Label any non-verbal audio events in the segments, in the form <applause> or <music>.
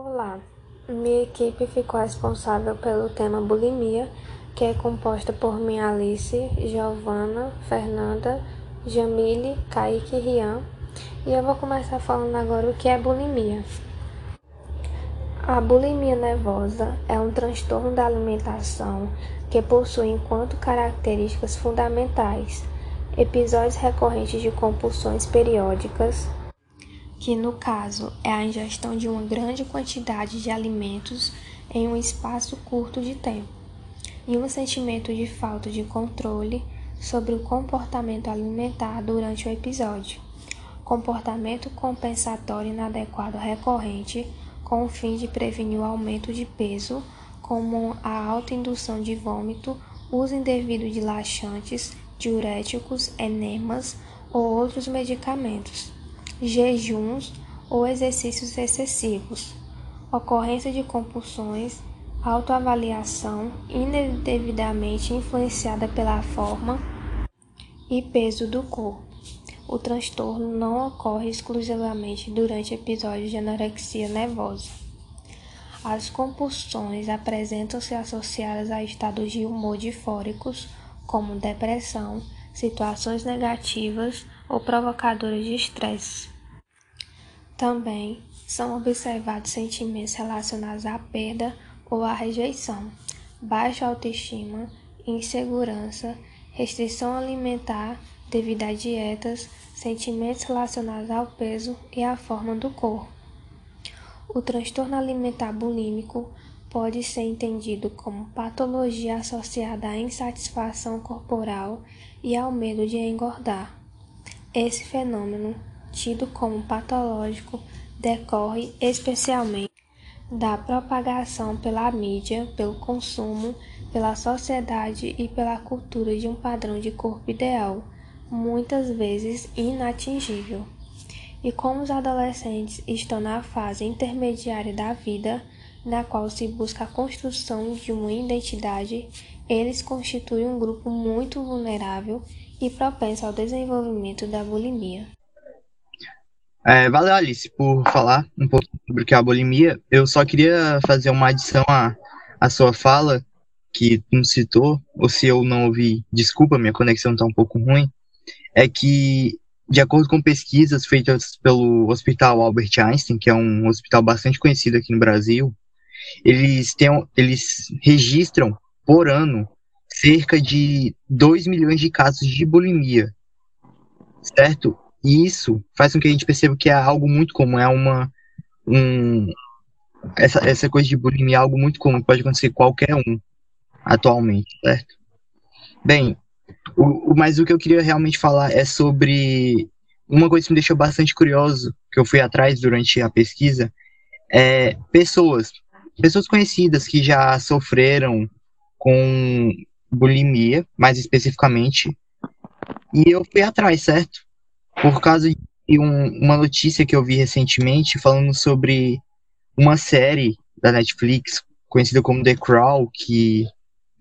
Olá, minha equipe ficou responsável pelo tema bulimia, que é composta por minha Alice, Giovana, Fernanda, Jamile, Kaique e Rian. E eu vou começar falando agora o que é bulimia. A bulimia nervosa é um transtorno da alimentação que possui enquanto características fundamentais episódios recorrentes de compulsões periódicas, que no caso é a ingestão de uma grande quantidade de alimentos em um espaço curto de tempo, e um sentimento de falta de controle sobre o comportamento alimentar durante o episódio. Comportamento compensatório inadequado recorrente com o fim de prevenir o aumento de peso, como a autoindução de vômito, uso indevido de laxantes, diuréticos, enemas ou outros medicamentos jejuns ou exercícios excessivos, ocorrência de compulsões, autoavaliação indevidamente influenciada pela forma e peso do corpo. O transtorno não ocorre exclusivamente durante episódios de anorexia nervosa. As compulsões apresentam-se associadas a estados de humor difóricos, como depressão, situações negativas ou provocadoras de estresse. Também são observados sentimentos relacionados à perda ou à rejeição, baixa autoestima, insegurança, restrição alimentar devido a dietas, sentimentos relacionados ao peso e à forma do corpo. O transtorno alimentar bulímico pode ser entendido como patologia associada à insatisfação corporal e ao medo de engordar. Esse fenômeno, tido como patológico, decorre especialmente da propagação pela mídia, pelo consumo, pela sociedade e pela cultura de um padrão de corpo ideal, muitas vezes inatingível. E como os adolescentes estão na fase intermediária da vida, na qual se busca a construção de uma identidade, eles constituem um grupo muito vulnerável e propenso ao desenvolvimento da bulimia. É, valeu, Alice, por falar um pouco sobre o que é a bulimia. Eu só queria fazer uma adição à, à sua fala, que não citou, ou se eu não ouvi, desculpa, minha conexão está um pouco ruim, é que, de acordo com pesquisas feitas pelo Hospital Albert Einstein, que é um hospital bastante conhecido aqui no Brasil, eles, têm, eles registram por ano cerca de 2 milhões de casos de bulimia, certo? E isso faz com que a gente perceba que é algo muito comum, é uma um, essa, essa coisa de bulimia é algo muito comum, pode acontecer qualquer um atualmente, certo? Bem, o, o, mas o que eu queria realmente falar é sobre uma coisa que me deixou bastante curioso, que eu fui atrás durante a pesquisa, é pessoas, pessoas conhecidas que já sofreram com bulimia, mais especificamente, e eu fui atrás, certo? Por causa de um, uma notícia que eu vi recentemente falando sobre uma série da Netflix conhecida como The Crown, que,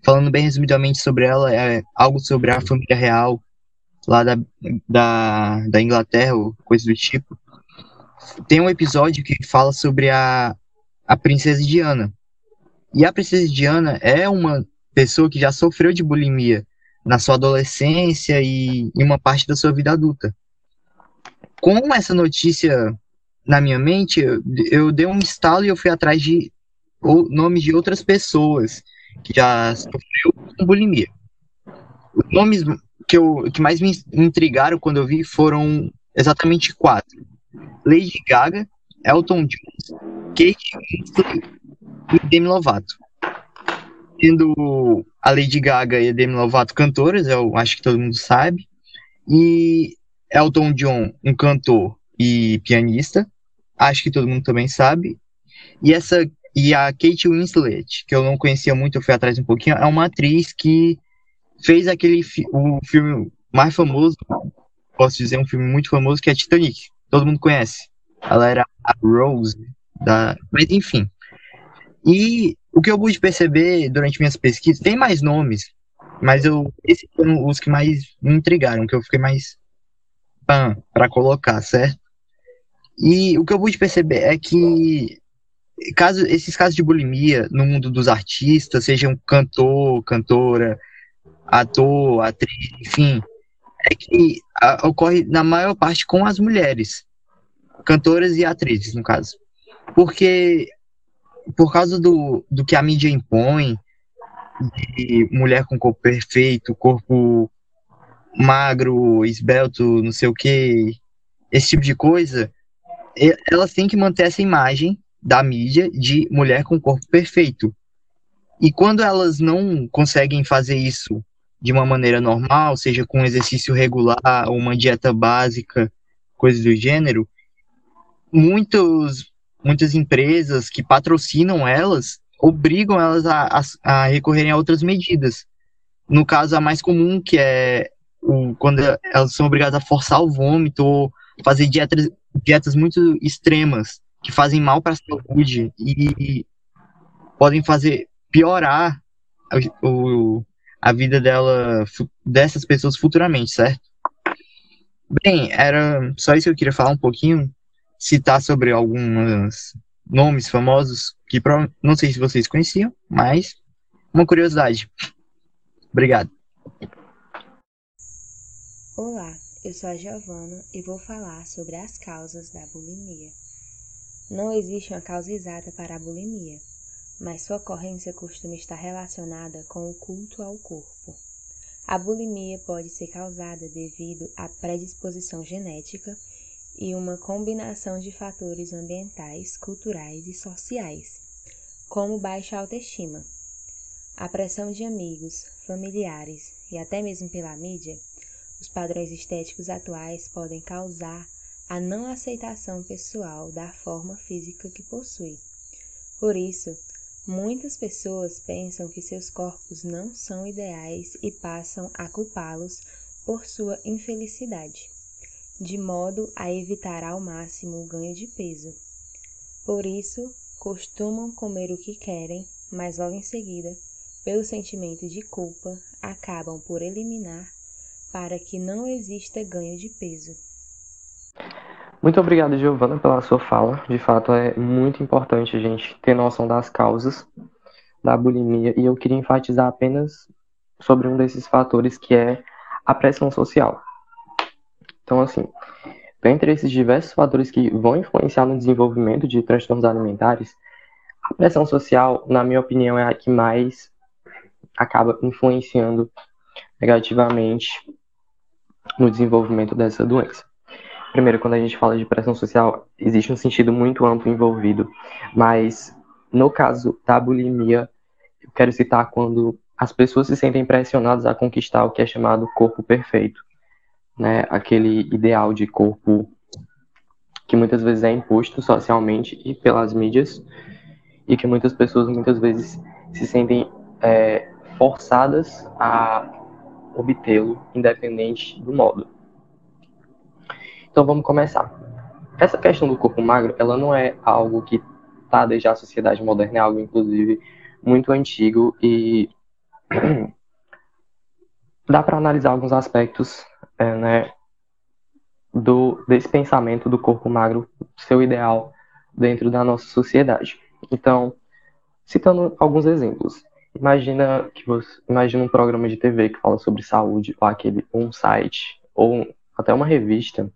falando bem resumidamente sobre ela, é algo sobre a família real lá da, da, da Inglaterra, ou coisa do tipo. Tem um episódio que fala sobre a, a princesa Diana. E a princesa Diana é uma pessoa que já sofreu de bulimia na sua adolescência e em uma parte da sua vida adulta. Com essa notícia na minha mente, eu, eu dei um estalo e eu fui atrás de nomes de outras pessoas que já sofreu com bulimia. Os nomes que, eu, que mais me intrigaram quando eu vi foram exatamente quatro: Lady Gaga, Elton John, Kate Winslet e Demi Lovato. Tendo a Lady Gaga e a Demi Lovato cantoras, eu acho que todo mundo sabe, e Elton John, um cantor e pianista, acho que todo mundo também sabe, e essa e a Kate Winslet, que eu não conhecia muito, eu fui atrás um pouquinho, é uma atriz que fez aquele o filme mais famoso, posso dizer um filme muito famoso que é Titanic, todo mundo conhece. Ela era a Rose da, mas enfim. E o que eu pude perceber durante minhas pesquisas, tem mais nomes, mas eu esses foram os que mais me intrigaram, que eu fiquei mais para colocar, certo? E o que eu pude perceber é que caso, esses casos de bulimia no mundo dos artistas, sejam cantor, cantora, ator, atriz, enfim, é que a, ocorre na maior parte com as mulheres, cantoras e atrizes, no caso. Porque, por causa do, do que a mídia impõe, de mulher com corpo perfeito, corpo magro, esbelto, não sei o que, esse tipo de coisa, elas têm que manter essa imagem da mídia de mulher com corpo perfeito. E quando elas não conseguem fazer isso de uma maneira normal, seja com exercício regular ou uma dieta básica, coisas do gênero, muitos, muitas empresas que patrocinam elas obrigam elas a, a, a recorrerem a outras medidas. No caso, a mais comum, que é o, quando elas são obrigadas a forçar o vômito ou fazer dietas, dietas muito extremas, que fazem mal para a saúde e podem fazer piorar o, a vida dela, dessas pessoas futuramente, certo? Bem, era só isso que eu queria falar um pouquinho, citar sobre alguns nomes famosos que não sei se vocês conheciam, mas uma curiosidade. Obrigado. Olá, eu sou a Giovana e vou falar sobre as causas da bulimia. Não existe uma causa exata para a bulimia, mas sua ocorrência costuma estar relacionada com o culto ao corpo. A bulimia pode ser causada devido à predisposição genética e uma combinação de fatores ambientais, culturais e sociais, como baixa autoestima. A pressão de amigos, familiares e até mesmo pela mídia, os padrões estéticos atuais podem causar a não aceitação pessoal da forma física que possui. Por isso, Muitas pessoas pensam que seus corpos não são ideais e passam a culpá-los por sua infelicidade, de modo a evitar ao máximo o ganho de peso. Por isso, costumam comer o que querem, mas logo em seguida, pelo sentimento de culpa, acabam por eliminar para que não exista ganho de peso. Muito obrigado, Giovana, pela sua fala. De fato, é muito importante a gente ter noção das causas da bulimia e eu queria enfatizar apenas sobre um desses fatores que é a pressão social. Então, assim, dentre esses diversos fatores que vão influenciar no desenvolvimento de transtornos alimentares, a pressão social, na minha opinião, é a que mais acaba influenciando negativamente no desenvolvimento dessa doença. Primeiro, quando a gente fala de pressão social, existe um sentido muito amplo envolvido, mas no caso da bulimia, eu quero citar quando as pessoas se sentem pressionadas a conquistar o que é chamado corpo perfeito, né? Aquele ideal de corpo que muitas vezes é imposto socialmente e pelas mídias e que muitas pessoas muitas vezes se sentem é, forçadas a obtê-lo, independente do modo. Então vamos começar. Essa questão do corpo magro, ela não é algo que está desde a sociedade moderna, é algo inclusive muito antigo e <clears throat> dá para analisar alguns aspectos é, né, do, desse pensamento do corpo magro, seu ideal dentro da nossa sociedade. Então, citando alguns exemplos, imagina que você imagina um programa de TV que fala sobre saúde, ou aquele um site, ou até uma revista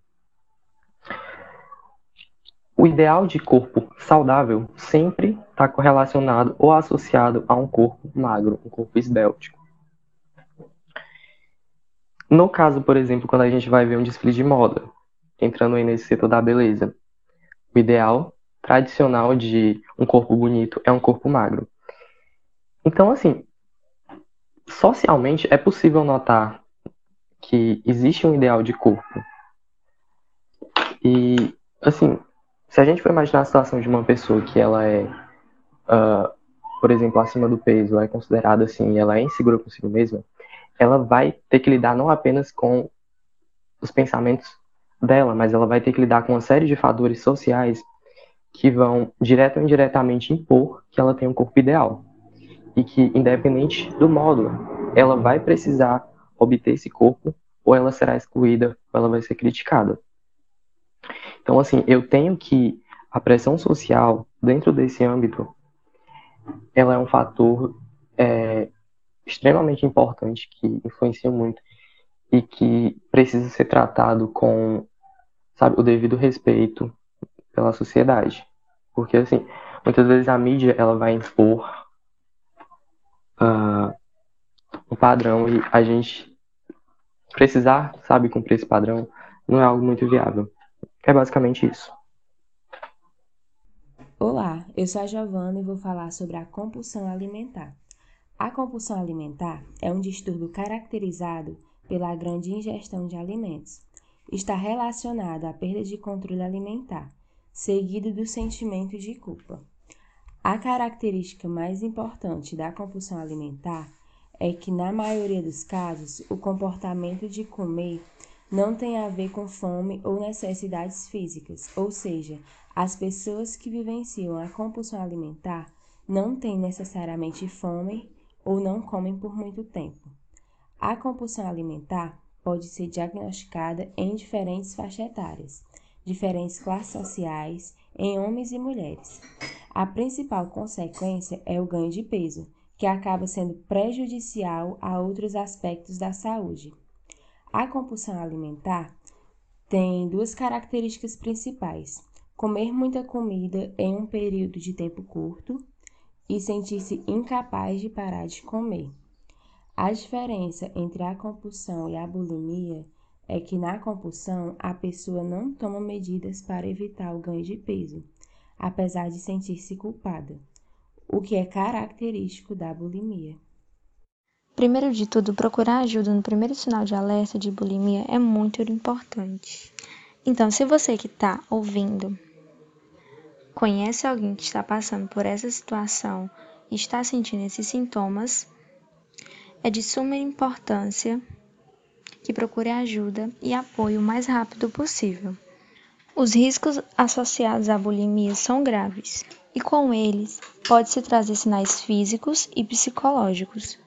o ideal de corpo saudável sempre está correlacionado ou associado a um corpo magro, um corpo esbéltico. No caso, por exemplo, quando a gente vai ver um desfile de moda, entrando aí nesse setor da beleza, o ideal tradicional de um corpo bonito é um corpo magro. Então, assim, socialmente é possível notar que existe um ideal de corpo. E, assim, se a gente for imaginar a situação de uma pessoa que ela é, uh, por exemplo, acima do peso, é considerada assim, ela é insegura consigo mesma, ela vai ter que lidar não apenas com os pensamentos dela, mas ela vai ter que lidar com uma série de fatores sociais que vão direto ou indiretamente impor que ela tem um corpo ideal. E que, independente do modo, ela vai precisar obter esse corpo, ou ela será excluída, ou ela vai ser criticada. Então, assim, eu tenho que a pressão social dentro desse âmbito, ela é um fator é, extremamente importante que influencia muito e que precisa ser tratado com, sabe, o devido respeito pela sociedade, porque assim, muitas vezes a mídia ela vai impor uh, um padrão e a gente precisar, sabe, cumprir esse padrão não é algo muito viável. É basicamente isso. Olá, eu sou a Giovana e vou falar sobre a compulsão alimentar. A compulsão alimentar é um distúrbio caracterizado pela grande ingestão de alimentos. Está relacionado à perda de controle alimentar, seguido do sentimento de culpa. A característica mais importante da compulsão alimentar é que, na maioria dos casos, o comportamento de comer não tem a ver com fome ou necessidades físicas, ou seja, as pessoas que vivenciam a compulsão alimentar não têm necessariamente fome ou não comem por muito tempo. A compulsão alimentar pode ser diagnosticada em diferentes faixas etárias, diferentes classes sociais, em homens e mulheres. A principal consequência é o ganho de peso, que acaba sendo prejudicial a outros aspectos da saúde. A compulsão alimentar tem duas características principais comer muita comida em um período de tempo curto e sentir-se incapaz de parar de comer. A diferença entre a compulsão e a bulimia é que na compulsão a pessoa não toma medidas para evitar o ganho de peso, apesar de sentir-se culpada, o que é característico da bulimia. Primeiro de tudo, procurar ajuda no primeiro sinal de alerta de bulimia é muito importante. Então, se você que está ouvindo conhece alguém que está passando por essa situação e está sentindo esses sintomas, é de suma importância que procure ajuda e apoio o mais rápido possível. Os riscos associados à bulimia são graves e com eles pode-se trazer sinais físicos e psicológicos.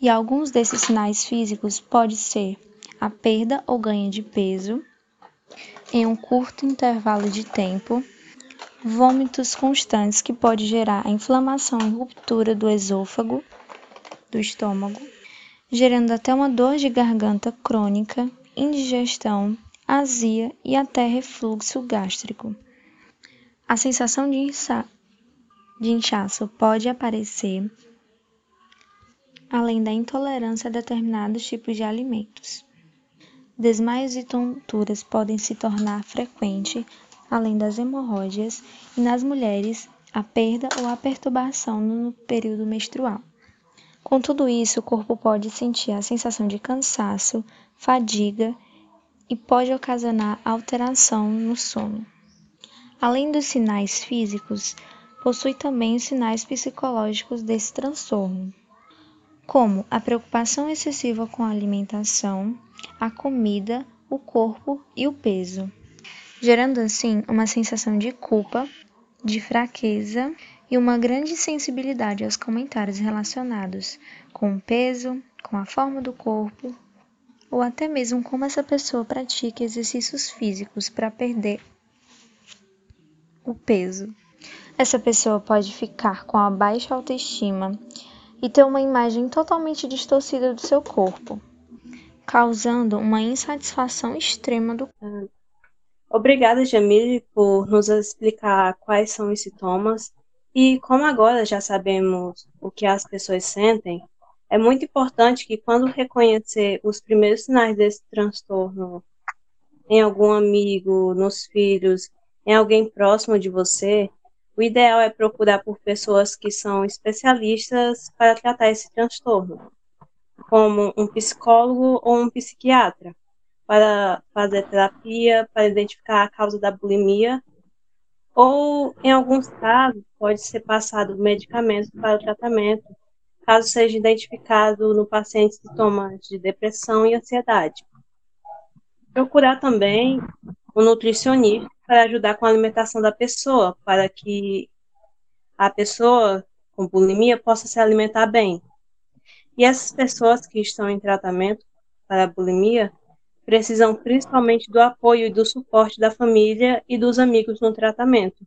E alguns desses sinais físicos pode ser a perda ou ganho de peso em um curto intervalo de tempo, vômitos constantes que pode gerar a inflamação e ruptura do esôfago, do estômago, gerando até uma dor de garganta crônica, indigestão, azia e até refluxo gástrico. A sensação de, de inchaço pode aparecer além da intolerância a determinados tipos de alimentos. Desmaios e tonturas podem se tornar frequentes além das hemorroidas, e nas mulheres, a perda ou a perturbação no período menstrual. Com tudo isso, o corpo pode sentir a sensação de cansaço, fadiga e pode ocasionar alteração no sono. Além dos sinais físicos, possui também os sinais psicológicos desse transtorno, como a preocupação excessiva com a alimentação, a comida, o corpo e o peso gerando assim uma sensação de culpa, de fraqueza e uma grande sensibilidade aos comentários relacionados com o peso, com a forma do corpo, ou até mesmo como essa pessoa pratica exercícios físicos para perder o peso. Essa pessoa pode ficar com a baixa autoestima e ter uma imagem totalmente distorcida do seu corpo, causando uma insatisfação extrema do corpo. Obrigada, Jamile, por nos explicar quais são os sintomas. E como agora já sabemos o que as pessoas sentem, é muito importante que quando reconhecer os primeiros sinais desse transtorno em algum amigo, nos filhos, em alguém próximo de você, o ideal é procurar por pessoas que são especialistas para tratar esse transtorno, como um psicólogo ou um psiquiatra para fazer terapia, para identificar a causa da bulimia, ou, em alguns casos, pode ser passado medicamentos para o tratamento, caso seja identificado no paciente sintomas de depressão e ansiedade. Procurar também um nutricionista para ajudar com a alimentação da pessoa, para que a pessoa com bulimia possa se alimentar bem. E essas pessoas que estão em tratamento para a bulimia precisam principalmente do apoio e do suporte da família e dos amigos no tratamento.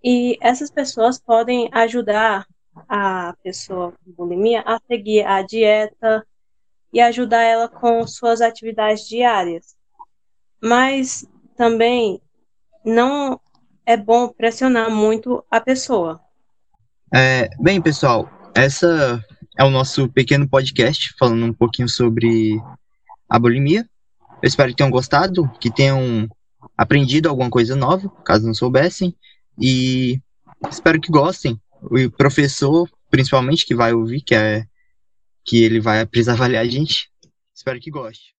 E essas pessoas podem ajudar a pessoa com bulimia a seguir a dieta e ajudar ela com suas atividades diárias. Mas também não é bom pressionar muito a pessoa. É, bem, pessoal, essa é o nosso pequeno podcast falando um pouquinho sobre a bulimia. Eu espero que tenham gostado, que tenham aprendido alguma coisa nova, caso não soubessem, e espero que gostem. O professor, principalmente, que vai ouvir, que é que ele vai precisar avaliar a gente, espero que goste.